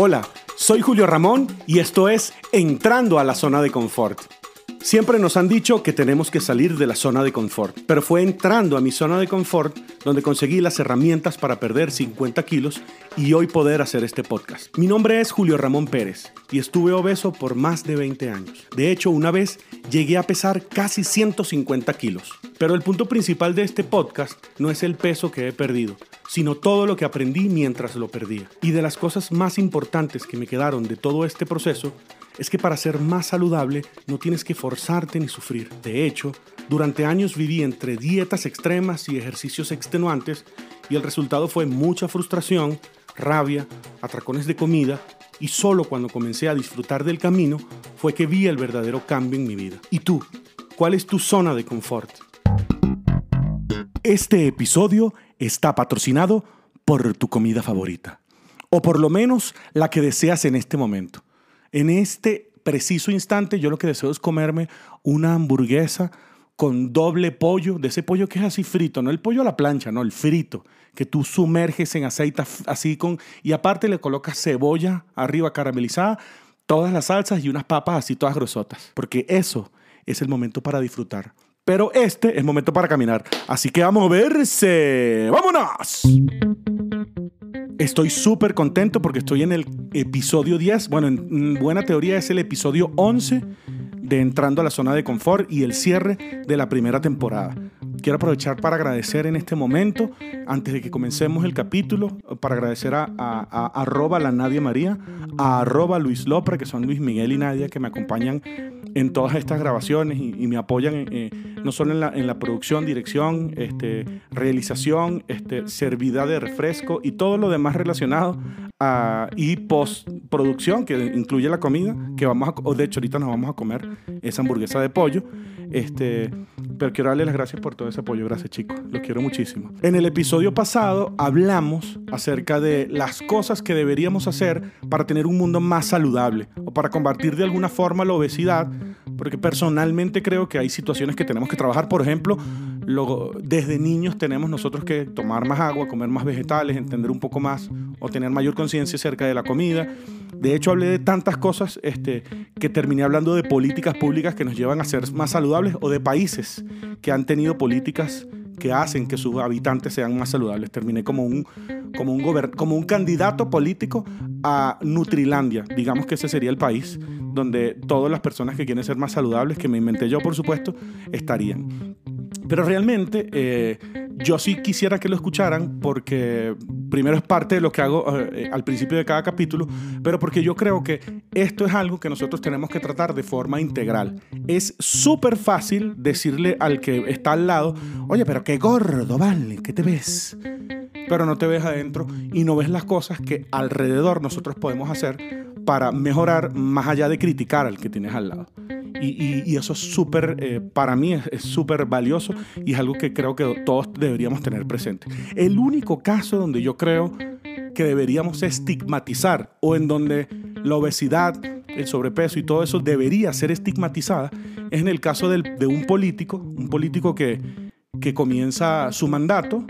Hola, soy Julio Ramón y esto es Entrando a la zona de confort. Siempre nos han dicho que tenemos que salir de la zona de confort, pero fue entrando a mi zona de confort donde conseguí las herramientas para perder 50 kilos y hoy poder hacer este podcast. Mi nombre es Julio Ramón Pérez y estuve obeso por más de 20 años. De hecho, una vez llegué a pesar casi 150 kilos. Pero el punto principal de este podcast no es el peso que he perdido, sino todo lo que aprendí mientras lo perdía. Y de las cosas más importantes que me quedaron de todo este proceso es que para ser más saludable no tienes que forzarte ni sufrir. De hecho, durante años viví entre dietas extremas y ejercicios extenuantes y el resultado fue mucha frustración, rabia, atracones de comida y solo cuando comencé a disfrutar del camino fue que vi el verdadero cambio en mi vida. ¿Y tú? ¿Cuál es tu zona de confort? Este episodio está patrocinado por tu comida favorita, o por lo menos la que deseas en este momento. En este preciso instante yo lo que deseo es comerme una hamburguesa con doble pollo, de ese pollo que es así frito, no el pollo a la plancha, no, el frito, que tú sumerges en aceite así con, y aparte le colocas cebolla arriba caramelizada, todas las salsas y unas papas así todas grosotas, porque eso es el momento para disfrutar. Pero este es momento para caminar, así que a verse. ¡Vámonos! Estoy súper contento porque estoy en el episodio 10. Bueno, en buena teoría es el episodio 11 de Entrando a la Zona de Confort y el cierre de la primera temporada. Quiero aprovechar para agradecer en este momento, antes de que comencemos el capítulo, para agradecer a, arroba la Nadia María, a Luis Lopra, que son Luis Miguel y Nadia, que me acompañan en todas estas grabaciones y, me apoyan eh, no solo en la, en producción, dirección, este, realización, este, servidad de refresco y todo lo demás relacionado a, y postproducción, que incluye la comida, que vamos a, o de hecho ahorita nos vamos a comer esa hamburguesa de pollo. Este, pero quiero darle las gracias por todo ese apoyo. Gracias, chicos. Los quiero muchísimo. En el episodio pasado hablamos acerca de las cosas que deberíamos hacer para tener un mundo más saludable o para combatir de alguna forma la obesidad, porque personalmente creo que hay situaciones que tenemos que trabajar. Por ejemplo, Luego, desde niños tenemos nosotros que tomar más agua, comer más vegetales, entender un poco más o tener mayor conciencia acerca de la comida. De hecho, hablé de tantas cosas este, que terminé hablando de políticas públicas que nos llevan a ser más saludables o de países que han tenido políticas que hacen que sus habitantes sean más saludables. Terminé como un, como un, como un candidato político a Nutrilandia. Digamos que ese sería el país donde todas las personas que quieren ser más saludables, que me inventé yo por supuesto, estarían. Pero realmente eh, yo sí quisiera que lo escucharan porque primero es parte de lo que hago eh, al principio de cada capítulo, pero porque yo creo que esto es algo que nosotros tenemos que tratar de forma integral. Es súper fácil decirle al que está al lado, oye, pero qué gordo, vale, ¿qué te ves? Pero no te ves adentro y no ves las cosas que alrededor nosotros podemos hacer para mejorar más allá de criticar al que tienes al lado. Y, eso es súper, eh, para mí es súper valioso y es algo que creo que todos deberíamos tener presente. El único caso donde yo creo que deberíamos estigmatizar o en donde la obesidad, el sobrepeso y todo eso debería ser estigmatizada es en el caso de un político, un político que, que comienza su mandato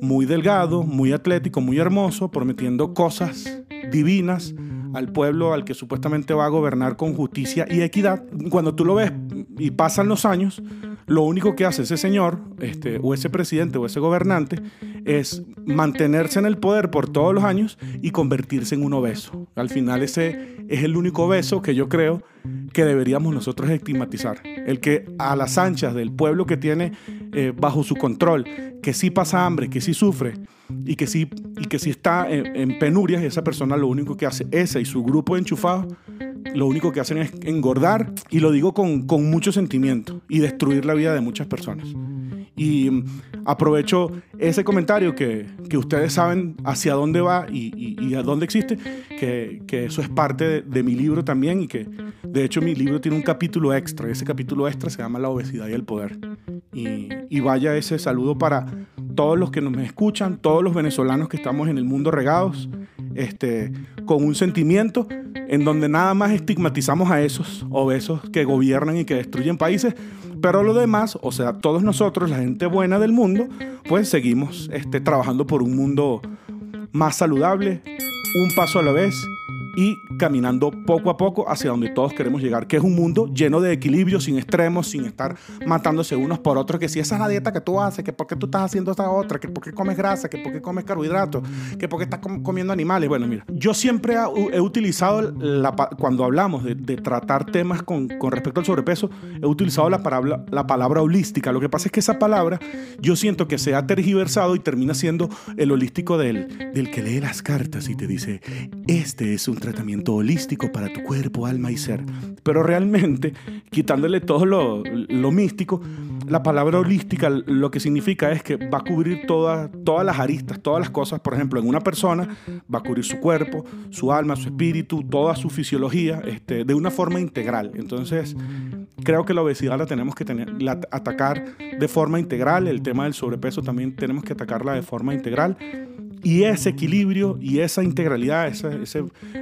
muy delgado, muy atlético, muy hermoso, prometiendo cosas divinas al pueblo al que supuestamente va a gobernar con justicia y equidad. Cuando tú lo ves y pasan los años, lo único que hace ese señor, este, o ese presidente o ese gobernante, es mantenerse en el poder por todos los años y convertirse en un obeso. Al final ese es el único obeso que yo creo que deberíamos nosotros estigmatizar. El que a las anchas del pueblo que tiene eh, bajo su control, que sí pasa hambre, que sí sufre y que sí, y que sí está en, en penurias, esa persona lo único que hace, esa y su grupo de enchufados, lo único que hacen es engordar, y lo digo con, con mucho sentimiento, y destruir la vida de muchas personas. Y mm, aprovecho ese comentario que, que ustedes saben hacia dónde va y, y, a dónde existe, que, que eso es parte de, mi libro también y que de hecho mi libro tiene un capítulo extra. Ese capítulo extra se llama La obesidad y el poder. Y, y vaya ese saludo para todos los que nos escuchan, todos los venezolanos que estamos en el mundo regados, este, con un sentimiento en donde nada más estigmatizamos a esos obesos que gobiernan y que destruyen países, pero lo demás, o sea, todos nosotros, la gente buena del mundo, pues seguimos este, trabajando por un mundo más saludable, un paso a la vez y caminando poco a poco hacia donde todos queremos llegar, que es un mundo lleno de equilibrio, sin extremos, sin estar matándose unos por otros, que si esa es la dieta que tú haces, que por qué tú estás haciendo esta otra, que por qué comes grasa, que por qué comes carbohidratos, que por qué estás comiendo animales. Bueno, mira, yo siempre he utilizado, la, cuando hablamos de, tratar temas con, con, respecto al sobrepeso, he utilizado la palabra, la palabra holística. Lo que pasa es que esa palabra yo siento que se ha tergiversado y termina siendo el holístico del, del que lee las cartas y te dice, este es un tratamiento holístico para tu cuerpo, alma y ser. Pero realmente, quitándole todo lo, lo místico, la palabra holística lo que significa es que va a cubrir todas todas las aristas, todas las cosas. Por ejemplo, en una persona va a cubrir su cuerpo, su alma, su espíritu, toda su fisiología, este, de una forma integral. Entonces, creo que la obesidad la tenemos que atacar de forma integral. El tema del sobrepeso también tenemos que atacarla de forma integral. Y ese equilibrio y esa integralidad, esa,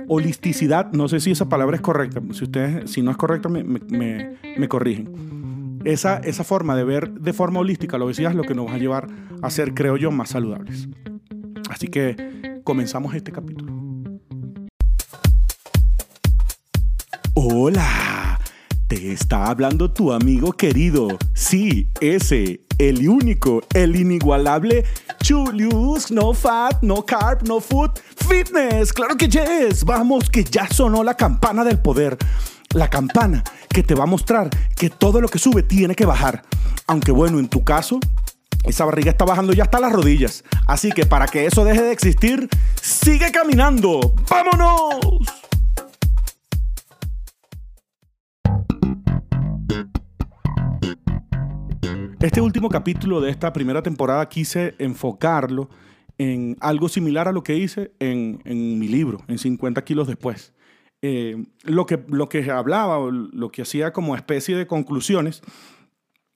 holisticidad, no sé si esa palabra es correcta, si, ustedes, si no es correcta me, me, me corrigen. Esa, esa, forma de ver de forma holística la obesidad es lo que nos va a llevar a ser, creo yo, más saludables. Así que comenzamos este capítulo. Hola, te está hablando tu amigo querido. Sí, ese, el único, el inigualable Julius, no fat, no carb, no food, fitness. Claro que yes. Vamos, que ya sonó la campana del poder. La campana que te va a mostrar que todo lo que sube tiene que bajar. Aunque bueno, en tu caso, esa barriga está bajando ya hasta las rodillas. Así que para que eso deje de existir, sigue caminando. ¡Vámonos! Este último capítulo de esta primera temporada quise enfocarlo en algo similar a lo que hice en, mi libro, en 50 kilos después. Eh, lo, que, lo que hablaba, lo que hacía como especie de conclusiones,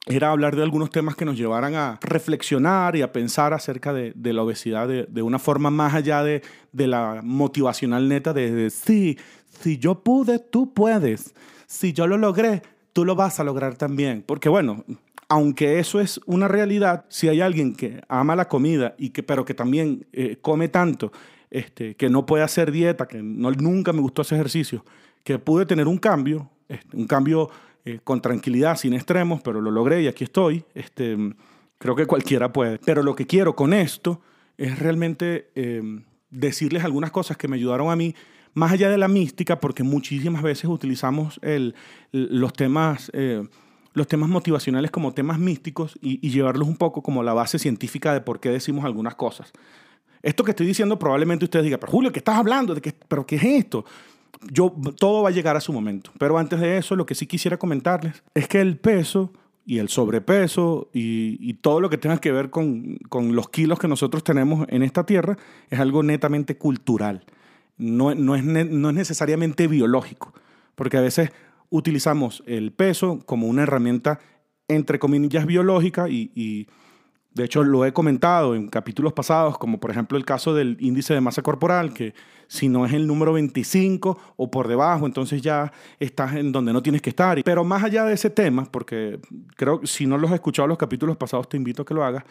era hablar de algunos temas que nos llevaran a reflexionar y a pensar acerca de, la obesidad de, una forma más allá de, la motivacional neta de, de, sí, si yo pude, tú puedes. Si yo lo logré, tú lo vas a lograr también. Porque bueno, aunque eso es una realidad, si hay alguien que ama la comida y que, pero que también eh, come tanto, este, que no puede hacer dieta, que no, nunca me gustó ese ejercicio, que pude tener un cambio, este, un cambio eh, con tranquilidad, sin extremos, pero lo logré y aquí estoy. Este, creo que cualquiera puede. Pero lo que quiero con esto es realmente em, decirles algunas cosas que me ayudaron a mí, más allá de la mística, porque muchísimas veces utilizamos los temas... Eh, los temas motivacionales como temas místicos y, llevarlos un poco como la base científica de por qué decimos algunas cosas. Esto que estoy diciendo probablemente ustedes digan, pero Julio, ¿qué estás hablando? ¿De qué, ¿Pero qué es esto? Yo, todo va a llegar a su momento. Pero antes de eso, lo que sí quisiera comentarles es que el peso y el sobrepeso y, todo lo que tenga que ver con, con, los kilos que nosotros tenemos en esta tierra es algo netamente cultural. No, no, es, no es necesariamente biológico. Porque a veces utilizamos el peso como una herramienta, entre comillas, biológica y, de hecho lo he comentado en capítulos pasados, como por ejemplo el caso del índice de masa corporal, que si no es el número 25 o por debajo, entonces ya estás en donde no tienes que estar. Pero más allá de ese tema, porque creo que si no los has escuchado los capítulos pasados, te invito a que lo hagas,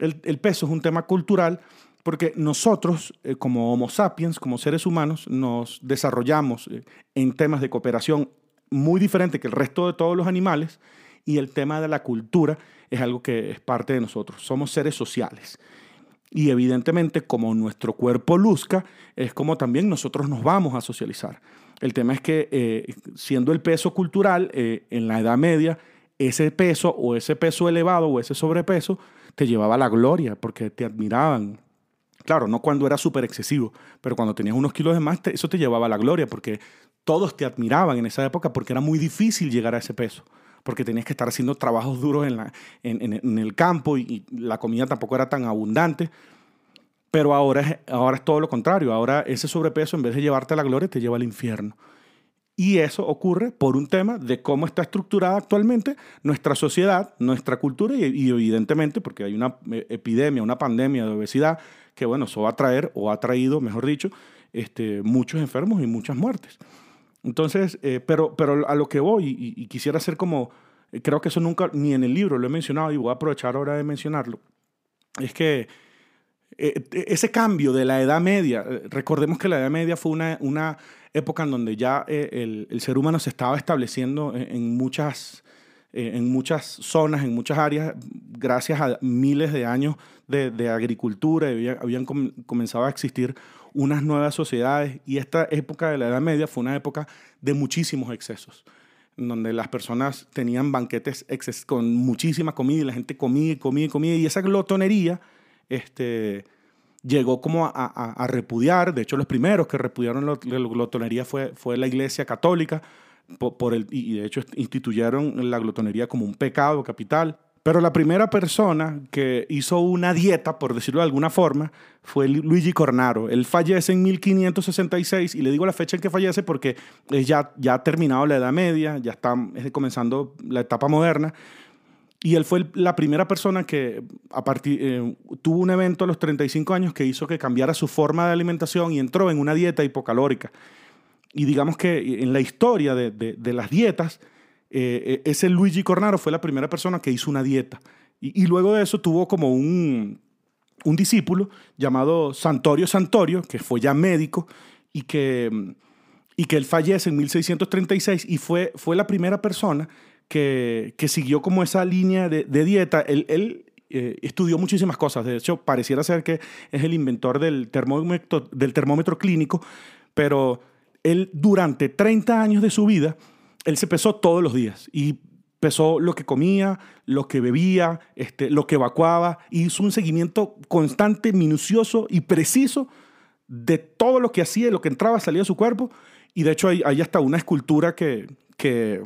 el, peso es un tema cultural porque nosotros, eh, como Homo sapiens, como seres humanos, nos desarrollamos eh, en temas de cooperación muy diferente que el resto de todos los animales y el tema de la cultura es algo que es parte de nosotros. Somos seres sociales. Y evidentemente, como nuestro cuerpo luzca, es como también nosotros nos vamos a socializar. El tema es que, eh, siendo el peso cultural, eh, en la Edad Media, ese peso o ese peso elevado o ese sobrepeso te llevaba a la gloria porque te admiraban. Claro, no cuando era súper excesivo, pero cuando tenías unos kilos de más, eso te llevaba a la gloria porque todos te admiraban en esa época porque era muy difícil llegar a ese peso, porque tenías que estar haciendo trabajos duros en, la, en, el campo y, la comida tampoco era tan abundante. Pero ahora es, ahora es todo lo contrario, ahora ese sobrepeso en vez de llevarte a la gloria te lleva al infierno. Y eso ocurre por un tema de cómo está estructurada actualmente nuestra sociedad, nuestra cultura y, y, evidentemente porque hay una eh, epidemia, una pandemia de obesidad que, bueno, eso va a traer o ha traído, mejor dicho, este, muchos enfermos y muchas muertes. Entonces, eh, pero, pero a lo que voy, y, quisiera hacer como, eh, creo que eso nunca, ni en el libro lo he mencionado, y voy a aprovechar ahora de mencionarlo, es que eh, ese cambio de la Edad Media, recordemos que la Edad Media fue una, una época en donde ya el, el, ser humano se estaba estableciendo en, muchas, en muchas zonas, en muchas áreas, gracias a miles de años de, de agricultura, habían comenzado a existir unas nuevas sociedades y esta época de la Edad Media fue una época de muchísimos excesos donde las personas tenían banquetes con muchísima comida y la gente comía y comía y comía. Y esa glotonería este, llegó como a, repudiar. De hecho, los primeros que repudiaron la, glotonería fue, fue la Iglesia Católica por, el, y de hecho instituyeron la glotonería como un pecado capital. Pero la primera persona que hizo una dieta, por decirlo de alguna forma, fue Luigi Cornaro. Él fallece en 1566 y le digo la fecha en que fallece porque ya, ya ha terminado la Edad Media, ya está comenzando la etapa moderna. Y él fue la primera persona que a partir, eh, tuvo un evento a los 35 años que hizo que cambiara su forma de alimentación y entró en una dieta hipocalórica. Y digamos que en la historia de, de las dietas, eh, ese Luigi Cornaro fue la primera persona que hizo una dieta. Y, luego de eso tuvo como un, un, discípulo llamado Santorio Santorio, que fue ya médico y que, y que él fallece en 1636 y fue, fue la primera persona que, que siguió como esa línea de, dieta. Él, él eh, estudió muchísimas cosas. De hecho, pareciera ser que es el inventor del termómetro, del termómetro clínico, pero él durante 30 años de su vida él se pesó todos los días y pesó lo que comía, lo que bebía, este, lo que evacuaba, hizo un seguimiento constante, minucioso y preciso de todo lo que hacía y lo que entraba, salía de su cuerpo. Y de hecho hay, hasta una escultura que, que,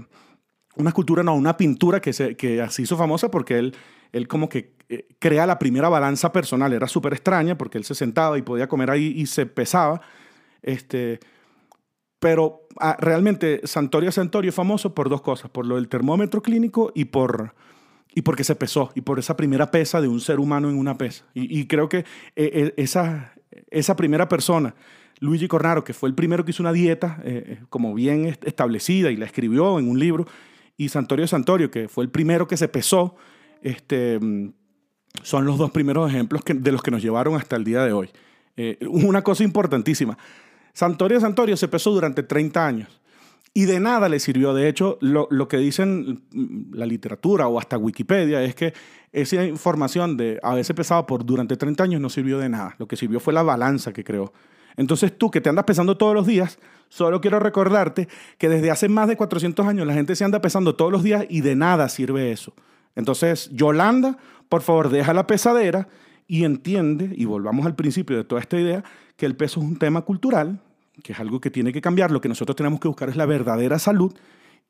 una escultura, no, una pintura que se, que así hizo famosa porque él, él como que eh, crea la primera balanza personal. Era súper extraña porque él se sentaba y podía comer ahí y se pesaba. Este, pero ah, realmente Santorio Santorio es famoso por dos cosas, por lo del termómetro clínico y por y porque se pesó, y por esa primera pesa de un ser humano en una pesa. Y, creo que eh, eh, esa, esa primera persona, Luigi Cornaro, que fue el primero que hizo una dieta eh, como bien establecida y la escribió en un libro, y Santorio Santorio, que fue el primero que se pesó, este, son los dos primeros ejemplos de los que nos llevaron hasta el día de hoy. una cosa importantísima, Santorio Santorio se pesó durante 30 años y de nada le sirvió. De hecho, lo, lo, que dicen mm, la literatura o hasta Wikipedia es que esa información de haberse pesado por durante 30 años no sirvió de nada. Lo que sirvió fue la balanza que creó. Entonces tú que te andas pesando todos los días, solo quiero recordarte que desde hace más de 400 años la gente se anda pesando todos los días y de nada sirve eso. Entonces, Yolanda, por favor, deja la pesadera y entiende, y volvamos al principio de toda esta idea, que el peso es un tema cultural, que es algo que tiene que cambiar. Lo que nosotros tenemos que buscar es la verdadera salud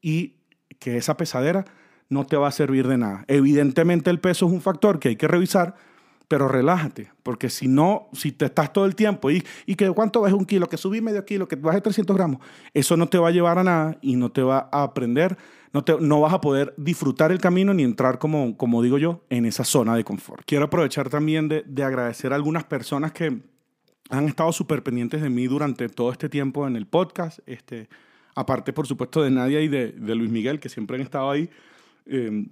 y que esa pesadera no te va a servir de nada. Evidentemente el peso es un factor que hay que revisar, pero relájate, porque si no, si te estás todo el tiempo y, y que cuánto bajes un kilo, que subí medio kilo, que bajes 300 gramos, eso no te va a llevar a nada y no te va a aprender, no, te, no vas a poder disfrutar el camino ni entrar, como, como digo yo, en esa zona de confort. Quiero aprovechar también de, de agradecer a algunas personas que han estado súper pendientes de mí durante todo este tiempo en el podcast. Este, aparte, por supuesto, de Nadia y de, Luis Miguel, que siempre han estado ahí. Eh,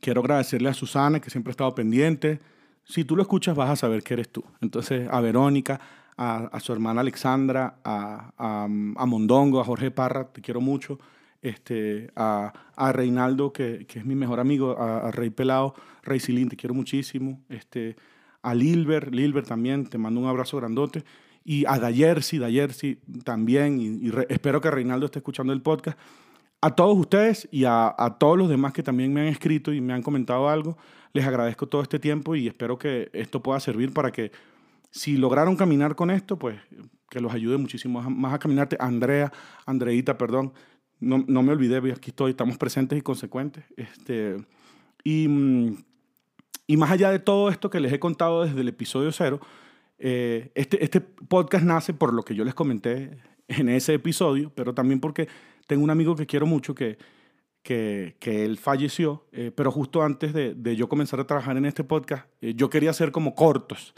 quiero agradecerle a Susana, que siempre ha estado pendiente. Si tú lo escuchas, vas a saber que eres tú. Entonces, a Verónica, a, su hermana Alexandra, a, a, a, Mondongo, a Jorge Parra, te quiero mucho. Este, a, a Reinaldo, que, que, es mi mejor amigo, a, Rey Pelado, Rey Silín, te quiero muchísimo. Este, a Lilber, Lilber también, te mando un abrazo grandote, y a Dayersi, Dayersi también, y, espero que Reinaldo esté escuchando el podcast. A todos ustedes y a, a, todos los demás que también me han escrito y me han comentado algo, les agradezco todo este tiempo y espero que esto pueda servir para que si lograron caminar con esto, pues que los ayude muchísimo más a caminarte. Andrea, Andreita, perdón, no, no me olvidé, aquí estoy, estamos presentes y consecuentes. Este, y mm, y más allá de todo esto que les he contado desde el episodio cero, eh, este, este podcast nace por lo que yo les comenté en ese episodio, pero también porque tengo un amigo que quiero mucho que, que, que él falleció, eh, pero justo antes de, de, yo comenzar a trabajar en este podcast, eh, yo quería hacer como cortos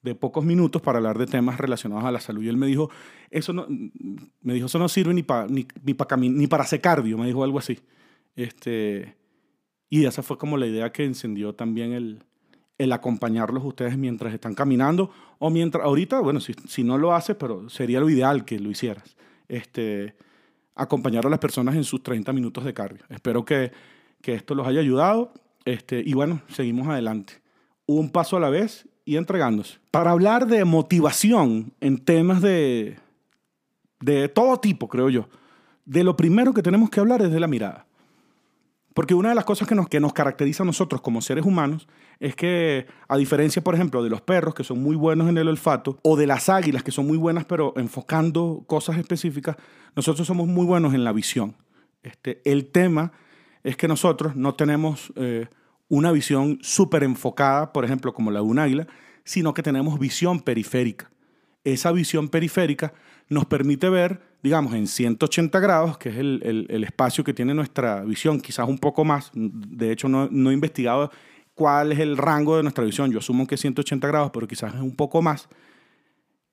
de pocos minutos para hablar de temas relacionados a la salud. Y él me dijo, eso no, me dijo, eso no sirve ni, para ni, ni, ni para hacer cardio, me dijo algo así. Este, y esa fue como la idea que encendió también el, el acompañarlos ustedes mientras están caminando o mientras, ahorita, bueno, si, si no lo haces, pero sería lo ideal que lo hicieras. Este, acompañar a las personas en sus 30 minutos de cardio. Espero que, que esto los haya ayudado este, y bueno, seguimos adelante. Un paso a la vez y entregándose. Para hablar de motivación en temas de, de todo tipo, creo yo, de lo primero que tenemos que hablar es de la mirada. Porque una de las cosas que nos, que nos caracteriza a nosotros como seres humanos es que, a diferencia, por ejemplo, de los perros, que son muy buenos en el olfato, o de las águilas, que son muy buenas, pero enfocando cosas específicas, nosotros somos muy buenos en la visión. Este, el tema es que nosotros no tenemos eh, una visión súper enfocada, por ejemplo, como la de un águila, sino que tenemos visión periférica. Esa visión periférica nos permite ver, digamos, en 180 grados, que es el, el, espacio que tiene nuestra visión, quizás un poco más. De hecho, no, he investigado cuál es el rango de nuestra visión. Yo asumo que es 180 grados, pero quizás es un poco más.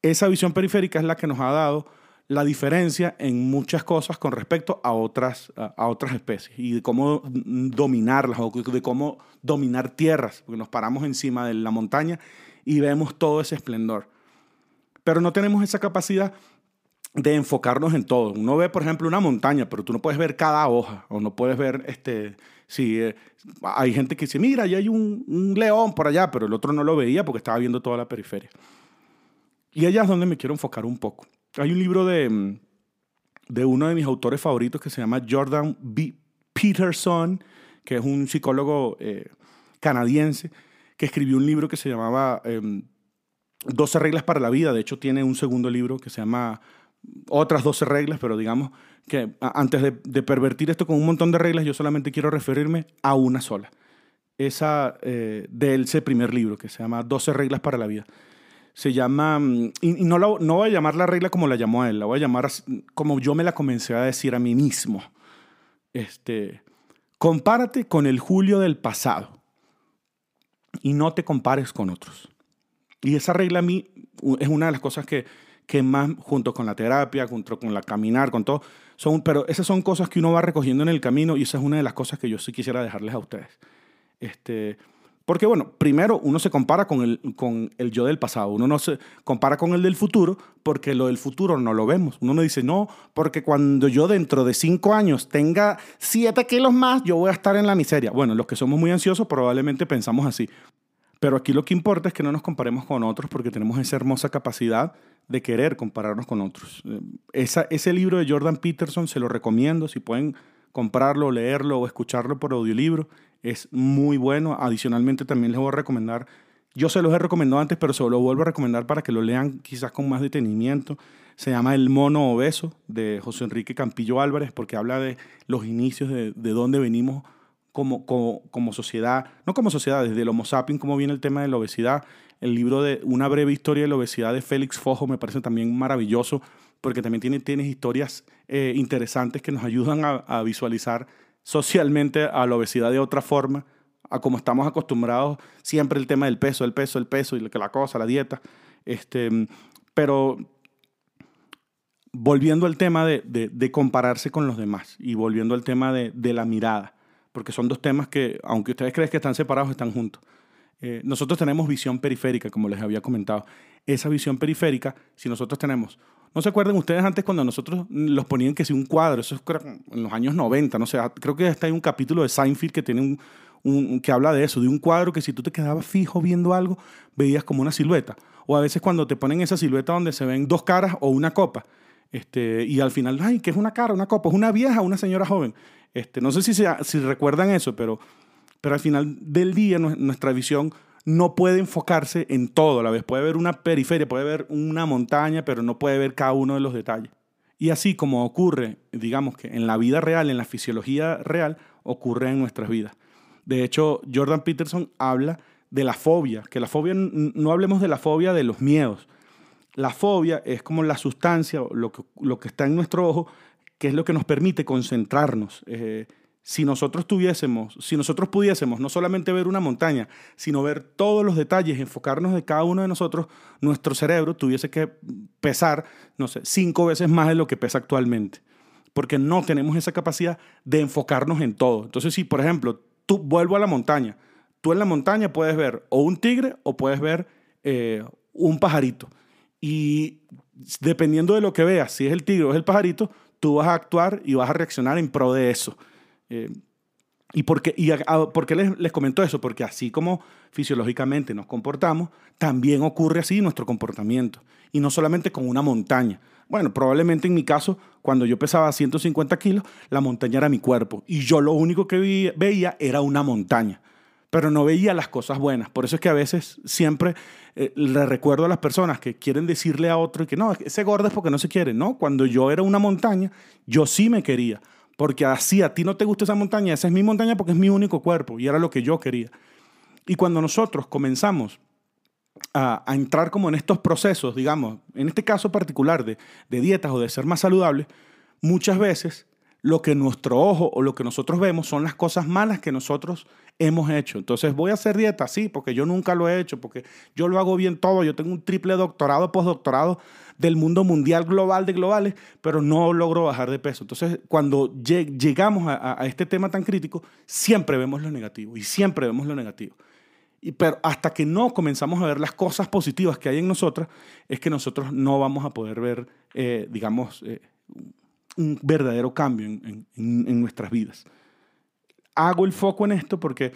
Esa visión periférica es la que nos ha dado la diferencia en muchas cosas con respecto a otras, a otras especies y de cómo dominarlas o de cómo dominar tierras, porque nos paramos encima de la montaña y vemos todo ese esplendor. Pero no tenemos esa capacidad de enfocarnos en todo. Uno ve, por ejemplo, una montaña, pero tú no puedes ver cada hoja o no puedes ver, este, si eh, hay gente que dice, mira, ya hay un, león por allá, pero el otro no lo veía porque estaba viendo toda la periferia. Y allá es donde me quiero enfocar un poco. Hay un libro de, de uno de mis autores favoritos que se llama Jordan B. Peterson, que es un psicólogo eh, canadiense, que escribió un libro que se llamaba 12 em, reglas para la vida. De hecho, tiene un segundo libro que se llama otras 12 reglas, pero digamos que antes de, pervertir esto con un montón de reglas, yo solamente quiero referirme a una sola. Esa eh, de ese primer libro, que se llama 12 reglas para la vida. Se llama, mm, y, no, no voy a llamar la regla como la llamó a él, la voy a llamar como yo me la comencé a decir a mí mismo. Este, compárate con el Julio del pasado y no te compares con otros. Y esa regla a mí es una de las cosas que que más junto con la terapia, junto con la caminar, con todo, son, pero esas son cosas que uno va recogiendo en el camino y esa es una de las cosas que yo sí quisiera dejarles a ustedes. Este, porque bueno, primero uno se compara con el, con el yo del pasado, uno no se compara con el del futuro porque lo del futuro no lo vemos. Uno no dice, no, porque cuando yo dentro de cinco años tenga siete kilos más, yo voy a estar en la miseria. Bueno, los que somos muy ansiosos probablemente pensamos así. Pero aquí lo que importa es que no nos comparemos con otros porque tenemos esa hermosa capacidad de querer compararnos con otros. Eh, ese libro de Jordan Peterson se lo recomiendo, si pueden comprarlo, leerlo o escucharlo por audiolibro, es muy bueno. Adicionalmente también les voy a recomendar, yo se los he recomendado antes, pero se lo vuelvo a recomendar para que lo lean quizás con más detenimiento. Se llama El mono obeso de José Enrique Campillo Álvarez, porque habla de los inicios, de, de dónde venimos como, como, como, sociedad, no como sociedad, desde el Homo sapiens, cómo viene el tema de la obesidad el libro de Una breve historia de la obesidad de Félix Fojo me parece también maravilloso porque también tiene, tiene historias eh, interesantes que nos ayudan a, visualizar socialmente a la obesidad de otra forma, a como estamos acostumbrados siempre el tema del peso, el peso, el peso y la cosa, la dieta. Este, pero volviendo al tema de, de, compararse con los demás y volviendo al tema de, de la mirada, porque son dos temas que, aunque ustedes creen que están separados, están juntos. Eh, nosotros tenemos visión periférica, como les había comentado. Esa visión periférica, si nosotros tenemos... ¿No se acuerdan ustedes antes cuando nosotros los ponían que si un cuadro, eso es en los años 90, no sé, creo que hasta hay un capítulo de Seinfeld que tiene un, que habla de eso, de un cuadro que si tú te quedabas fijo viendo algo, veías como una silueta. O a veces cuando te ponen esa silueta donde se ven dos caras o una copa. Este, y al final, ay, ¿qué es una cara, una copa? Es una vieja una señora joven. Este, no sé si, recuerdan eso, pero pero al final del día nuestra visión no puede enfocarse en todo a la vez. Puede ver una periferia, puede ver una montaña, pero no puede ver cada uno de los detalles. Y así como ocurre, digamos que en la vida real, en la fisiología real, ocurre en nuestras vidas. De hecho, Jordan Peterson habla de la fobia, que la fobia, no hablemos de la fobia de los miedos. La fobia es como la sustancia, lo que está en nuestro ojo, que es lo que nos permite concentrarnos, eh, si nosotros tuviésemos, si nosotros pudiésemos no solamente ver una montaña, sino ver todos los detalles, enfocarnos de cada uno de nosotros, nuestro cerebro tuviese que pesar, no sé, cinco veces más de lo que pesa actualmente. Porque no tenemos esa capacidad de enfocarnos en todo. Entonces, si, por ejemplo, tú vuelvo a la montaña, tú en la montaña puedes ver o un tigre o puedes ver eh, un pajarito. Y dependiendo de lo que veas, si es el tigre o es el pajarito, tú vas a actuar y vas a reaccionar en pro de eso. Eh, ¿Y por qué, por qué les, les, comento eso? Porque así como fisiológicamente nos comportamos, también ocurre así nuestro comportamiento. Y no solamente con una montaña. Bueno, probablemente en mi caso, cuando yo pesaba 150 kilos, la montaña era mi cuerpo. Y yo lo único que veía era una montaña. Pero no veía las cosas buenas. Por eso es que a veces siempre eh, le recuerdo a las personas que quieren decirle a otro que no, ese gordo es porque no se quiere. No, cuando yo era una montaña, yo sí me quería porque así a ti no te gusta esa montaña, esa es mi montaña porque es mi único cuerpo y era lo que yo quería. Y cuando nosotros comenzamos a, entrar como en estos procesos, digamos, en este caso particular de, dietas o de ser más saludable, muchas veces lo que nuestro ojo o lo que nosotros vemos son las cosas malas que nosotros hemos hecho. Entonces, voy a hacer dieta, sí, porque yo nunca lo he hecho, porque yo lo hago bien todo, yo tengo un triple doctorado, postdoctorado del mundo mundial global de globales, pero no logro bajar de peso. Entonces, cuando llegamos a, este tema tan crítico, siempre vemos lo negativo y siempre vemos lo negativo. Y, pero hasta que no comenzamos a ver las cosas positivas que hay en nosotras, es que nosotros no vamos a poder ver, eh, digamos, eh, un verdadero cambio en, en nuestras vidas. Hago el foco en esto porque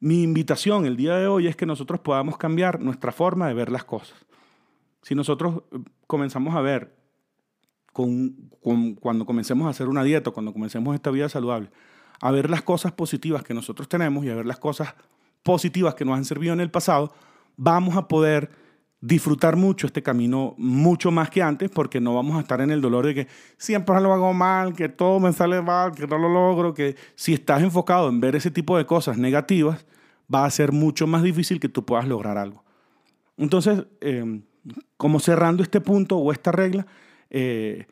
mi invitación el día de hoy es que nosotros podamos cambiar nuestra forma de ver las cosas. Si nosotros eh, comenzamos a ver, con, cuando comencemos a hacer una dieta, cuando comencemos esta vida saludable, a ver las cosas positivas que nosotros tenemos y a ver las cosas positivas que nos han servido en el pasado, vamos a poder disfrutar mucho este camino, mucho más que antes, porque no vamos a estar en el dolor de que siempre lo hago mal, que todo me sale mal, que no lo logro, que si estás enfocado en ver ese tipo de cosas negativas, va a ser mucho más difícil que tú puedas lograr algo. Entonces, eh, como cerrando este punto o esta regla, eh,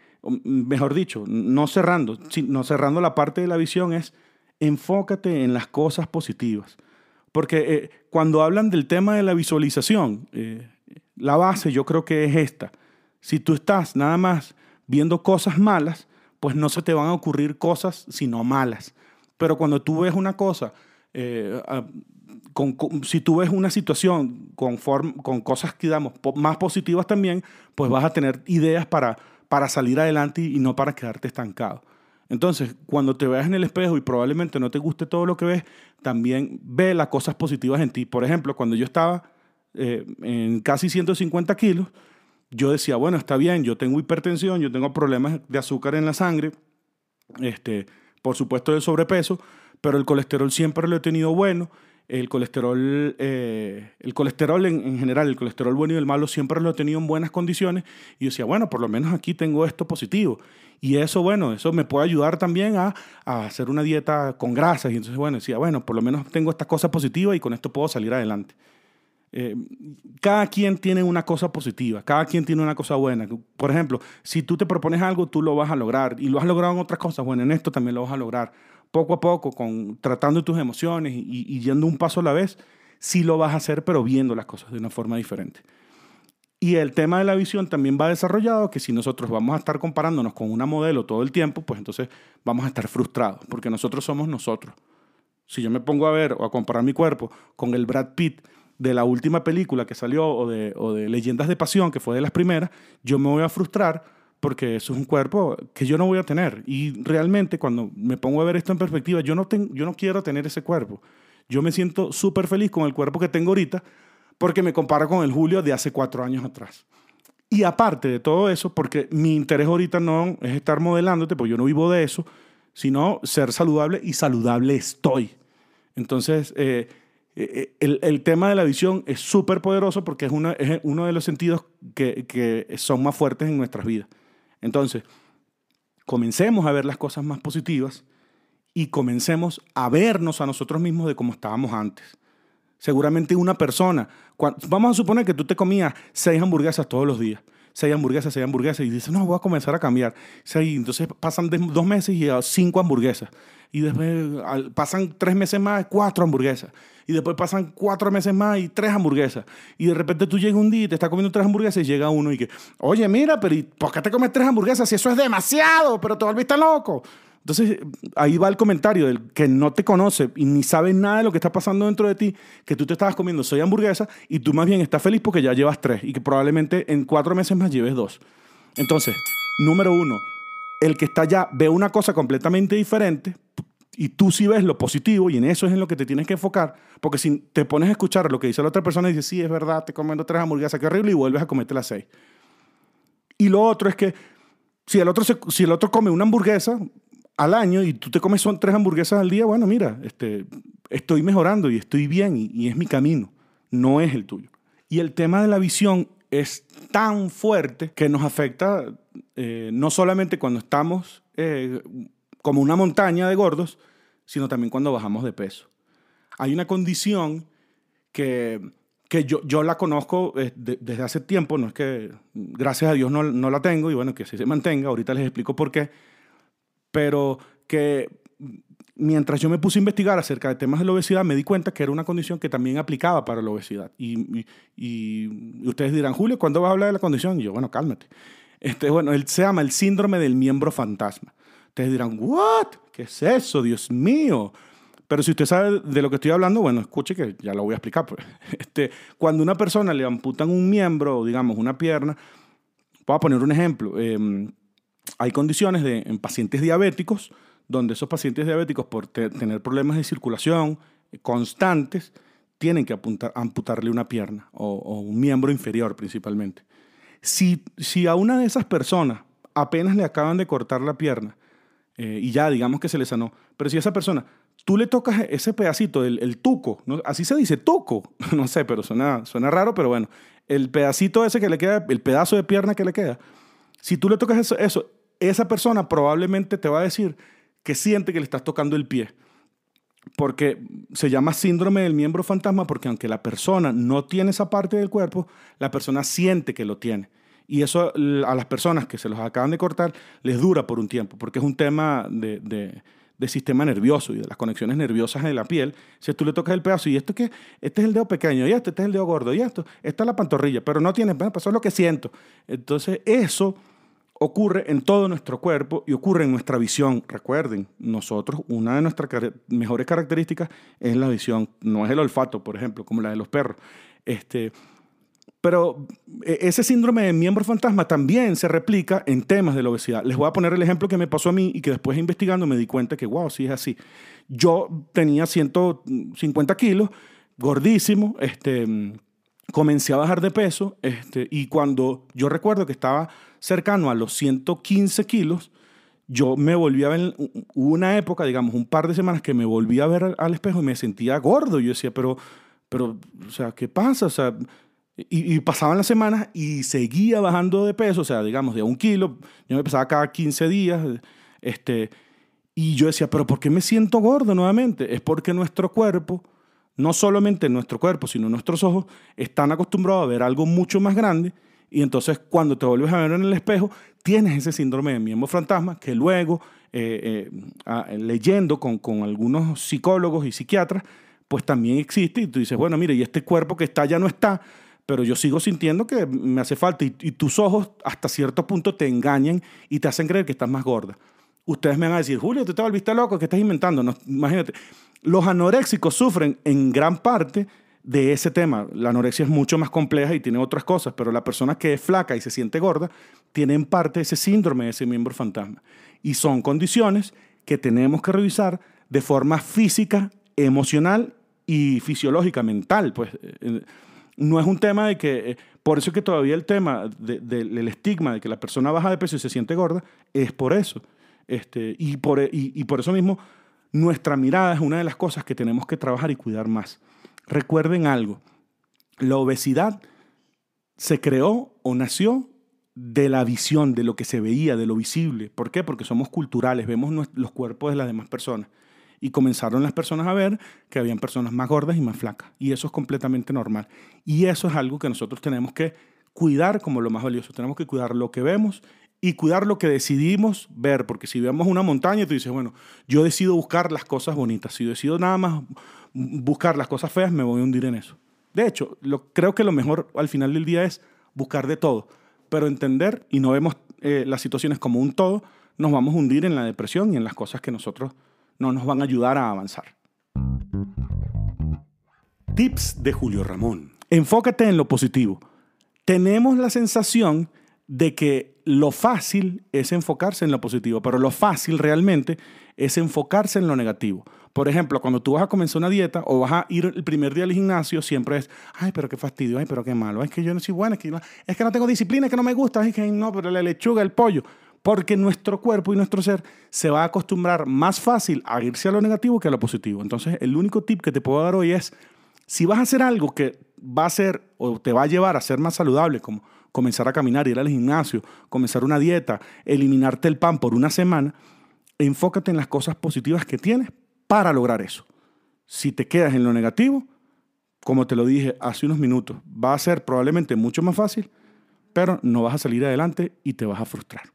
mejor dicho, no cerrando, no cerrando la parte de la visión es enfócate en las cosas positivas. Porque eh, cuando hablan del tema de la visualización, eh, la base yo creo que es esta. Si tú estás nada más viendo cosas malas, pues no se te van a ocurrir cosas sino malas. Pero cuando tú ves una cosa si tú ves una situación con, con cosas, digamos, más positivas también, pues vas a tener ideas para, para salir adelante y, no para quedarte estancado. Entonces, cuando te veas en el espejo y probablemente no te guste todo lo que ves, también ve las cosas positivas en ti. Por ejemplo, cuando yo estaba eh, en casi 150 kilos, yo decía, bueno, está bien, yo tengo hipertensión, yo tengo problemas de azúcar en la sangre, este, por supuesto de sobrepeso, pero el colesterol siempre lo he tenido bueno el colesterol, eh, el colesterol en, general, el colesterol bueno y el malo, siempre lo he tenido en buenas condiciones. Y yo decía, bueno, por lo menos aquí tengo esto positivo. Y eso, bueno, eso me puede ayudar también a, hacer una dieta con grasas. Y entonces, bueno, decía, bueno, por lo menos tengo esta cosa positiva y con esto puedo salir adelante. Eh, cada quien tiene una cosa positiva, cada quien tiene una cosa buena. Por ejemplo, si tú te propones algo, tú lo vas a lograr y lo has logrado en otras cosas, bueno, en esto también lo vas a lograr poco a poco, con, tratando tus emociones y, yendo un paso a la vez, sí lo vas a hacer, pero viendo las cosas de una forma diferente. Y el tema de la visión también va desarrollado, que si nosotros vamos a estar comparándonos con una modelo todo el tiempo, pues entonces vamos a estar frustrados, porque nosotros somos nosotros. Si yo me pongo a ver o a comparar mi cuerpo con el Brad Pitt de la última película que salió o de, o de Leyendas de Pasión, que fue de las primeras, yo me voy a frustrar porque eso es un cuerpo que yo no voy a tener. Y realmente cuando me pongo a ver esto en perspectiva, yo no, tengo, yo no quiero tener ese cuerpo. Yo me siento súper feliz con el cuerpo que tengo ahorita porque me comparo con el Julio de hace cuatro años atrás. Y aparte de todo eso, porque mi interés ahorita no es estar modelándote, porque yo no vivo de eso, sino ser saludable y saludable estoy. Entonces, eh, eh, el, el, tema de la visión es súper poderoso porque es, una, es uno de los sentidos que, que son más fuertes en nuestras vidas. Entonces, comencemos a ver las cosas más positivas y comencemos a vernos a nosotros mismos de cómo estábamos antes. Seguramente una persona, vamos a suponer que tú te comías seis hamburguesas todos los días, seis hamburguesas, seis hamburguesas, y dices, no, voy a comenzar a cambiar. entonces pasan dos meses y ya cinco hamburguesas. Y después pasan tres meses más, cuatro hamburguesas y después pasan cuatro meses más y tres hamburguesas. Y de repente tú llegas un día y te estás comiendo tres hamburguesas y llega uno y que, oye, mira, pero ¿por qué te comes tres hamburguesas si eso es demasiado? Pero te volviste loco. Entonces, ahí va el comentario del que no te conoce y ni sabe nada de lo que está pasando dentro de ti, que tú te estabas comiendo soy hamburguesa y tú más bien estás feliz porque ya llevas tres y que probablemente en cuatro meses más lleves dos. Entonces, número uno, el que está allá ve una cosa completamente diferente y tú sí ves lo positivo y en eso es en lo que te tienes que enfocar, porque si te pones a escuchar lo que dice la otra persona y dices, sí, es verdad, te comiendo tres hamburguesas, qué horrible, y vuelves a comerte las seis. Y lo otro es que si el otro, si el otro come una hamburguesa, al año y tú te comes son tres hamburguesas al día, bueno, mira, este, estoy mejorando y estoy bien y, es mi camino, no es el tuyo. Y el tema de la visión es tan fuerte que nos afecta eh, no solamente cuando estamos eh, como una montaña de gordos, sino también cuando bajamos de peso. Hay una condición que, que yo, yo la conozco eh, desde hace tiempo, no es que gracias a Dios no, no la tengo y bueno, que se mantenga, ahorita les explico por qué pero que mientras yo me puse a investigar acerca de temas de la obesidad, me di cuenta que era una condición que también aplicaba para la obesidad. Y, ustedes dirán, Julio, ¿cuándo vas a hablar de la condición? Y yo, bueno, cálmate. Este, bueno, él se llama el síndrome del miembro fantasma. Ustedes dirán, ¿what? ¿Qué es eso? Dios mío. Pero si usted sabe de lo que estoy hablando, bueno, escuche que ya lo voy a explicar. Pues. Este, cuando a una persona le amputan un miembro, digamos una pierna, voy a poner un ejemplo. Em, hay condiciones de, en pacientes diabéticos donde esos pacientes diabéticos por tener problemas de circulación eh, constantes tienen que amputarle una pierna o, un miembro inferior principalmente. Si, si a una de esas personas apenas le acaban de cortar la pierna eh, y ya digamos que se le sanó, pero si a esa persona tú le tocas ese pedacito, el, el tuco, ¿no? así se dice tuco, no sé, pero suena, suena raro, pero bueno, el pedacito ese que le queda, el pedazo de pierna que le queda, si tú le tocas eso, eso esa persona probablemente te va a decir que siente que le estás tocando el pie. Porque se llama síndrome del miembro fantasma porque aunque la persona no tiene esa parte del cuerpo, la persona siente que lo tiene. Y eso a las personas que se los acaban de cortar les dura por un tiempo, porque es un tema de, sistema nervioso y de las conexiones nerviosas de la piel. Si tú le tocas el pedazo y esto que este es el dedo pequeño y esto, este es el dedo gordo y esto, esta es la pantorrilla, pero no tiene, pues eso es lo que siento. Entonces eso ocurre en todo nuestro cuerpo y ocurre en nuestra visión. Recuerden, nosotros, una de nuestras mejores características es la visión, no es el olfato, por ejemplo, como la de los perros. Este, pero e, ese síndrome de miembro fantasma también se replica en temas de la obesidad. Les voy a poner el ejemplo que me pasó a mí y que después investigando me di cuenta que, wow, sí es así. Yo tenía 150 kilos, gordísimo, este, comencé a bajar de peso este, y cuando yo recuerdo que estaba cercano a los 115 kilos, yo me volví a ver, hubo una época, digamos, un par de semanas que me volví a ver al, espejo y me sentía gordo. Yo decía, pero, pero, o sea, ¿qué pasa? O sea, y, pasaban las semanas y seguía bajando de peso, o sea, digamos, de un kilo, yo me pesaba cada 15 días, este, y yo decía, pero ¿por qué me siento gordo nuevamente? Es porque nuestro cuerpo, no solamente nuestro cuerpo, sino nuestros ojos, están acostumbrados a ver algo mucho más grande y entonces cuando te vuelves a ver en el espejo, tienes ese síndrome de miembro fantasma que luego, eh, eh, leyendo con, con algunos psicólogos y psiquiatras, pues también existe y tú dices, bueno, mire, y este cuerpo que está ya no está, pero yo sigo sintiendo que me hace falta y, tus ojos hasta cierto punto te engañan y te hacen creer que estás más gorda. Ustedes me van a decir, Julio, tú te volviste loco, ¿qué estás inventando? Imagínate, los anoréxicos sufren en gran parte de ese tema. La anorexia es mucho más compleja y tiene otras cosas, pero la persona que es flaca y se siente gorda tiene en parte ese síndrome de ese miembro fantasma. Y son condiciones que tenemos que revisar de forma física, emocional y fisiológica, mental. Pues eh, no es un tema de que, eh, por eso es que todavía el tema del estigma de que la persona baja de peso y se siente gorda, es por eso. Este, y, por, y por eso mismo, nuestra mirada es una de las cosas que tenemos que trabajar y cuidar más. Recuerden algo, la obesidad se creó o nació de la visión, de lo que se veía, de lo visible. ¿Por qué? Porque somos culturales, vemos los cuerpos de las demás personas. Y comenzaron las personas a ver que habían personas más gordas y más flacas. Y eso es completamente normal. Y eso es algo que nosotros tenemos que cuidar como lo más valioso. Tenemos que cuidar lo que vemos y cuidar lo que decidimos ver. Porque si vemos una montaña, tú dices, bueno, yo decido buscar las cosas bonitas. Si decido nada más buscar las cosas feas, me voy a hundir en eso. De hecho, lo, creo que lo mejor al final del día es buscar de todo, pero entender y no vemos eh, las situaciones como un todo, nos vamos a hundir en la depresión y en las cosas que nosotros no nos van a ayudar a avanzar. Tips de Julio Ramón. Enfócate en lo positivo. Tenemos la sensación de que lo fácil es enfocarse en lo positivo, pero lo fácil realmente es enfocarse en lo negativo. Por ejemplo, cuando tú vas a comenzar una dieta o vas a ir el primer día al gimnasio, siempre es, ay, pero qué fastidio, ay, pero qué malo, es que yo no soy bueno, es que es que no tengo disciplina, es que no me gusta, es que no, pero la lechuga, el pollo. Porque nuestro cuerpo y nuestro ser se va a acostumbrar más fácil a irse a lo negativo que a lo positivo. Entonces, el único tip que te puedo dar hoy es, si vas a hacer algo que va a ser o te va a llevar a ser más saludable, como comenzar a caminar, ir al gimnasio, comenzar una dieta, eliminarte el pan por una semana, enfócate en las cosas positivas que tienes para lograr eso. Si te quedas en lo negativo, como te lo dije hace unos minutos, va a ser probablemente mucho más fácil, pero no vas a salir adelante y te vas a frustrar.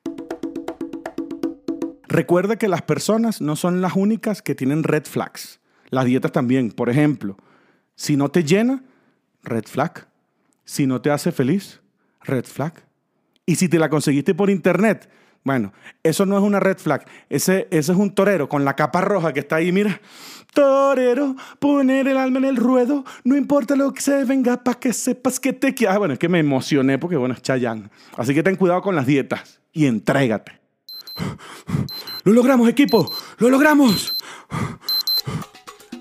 Recuerda que las personas no son las únicas que tienen red flags. Las dietas también. Por ejemplo, si no te llena, red flag. Si no te hace feliz, red flag. Y si te la conseguiste por internet, bueno, eso no es una red flag. Ese, ese es un torero con la capa roja que está ahí, mira. Torero, poner el alma en el ruedo, no importa lo que se venga para que sepas que te quieras. Ah, bueno, es que me emocioné porque, bueno, es Chayán. Así que ten cuidado con las dietas y entrégate. ¡Lo logramos, equipo! ¡Lo logramos!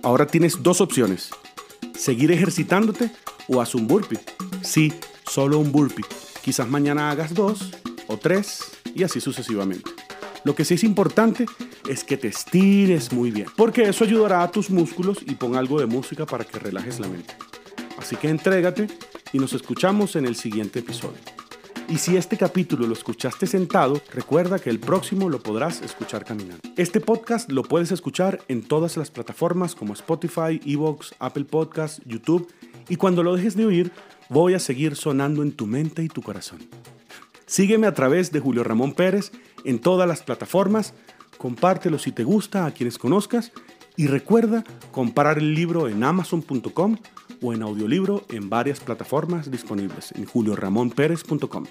Ahora tienes dos opciones. Seguir ejercitándote o haz un burpee. Sí, solo un burpee. Quizás mañana hagas dos o tres y así sucesivamente. Lo que sí es importante es que te estires muy bien, porque eso ayudará a tus músculos y pon algo de música para que relajes la mente. Así que entrégate y nos escuchamos en el siguiente episodio. Y si este capítulo lo escuchaste sentado, recuerda que el próximo lo podrás escuchar caminando. Este podcast lo puedes escuchar en todas las plataformas como Spotify, Evox, Apple Podcasts, YouTube y cuando lo dejes de oír, voy a seguir sonando en tu mente y tu corazón. Sígueme a través de Julio Ramón Pérez en todas las plataformas, compártelo si te gusta a quienes conozcas y recuerda comprar el libro en amazon.com o en audiolibro en varias plataformas disponibles en julioramonperez.com.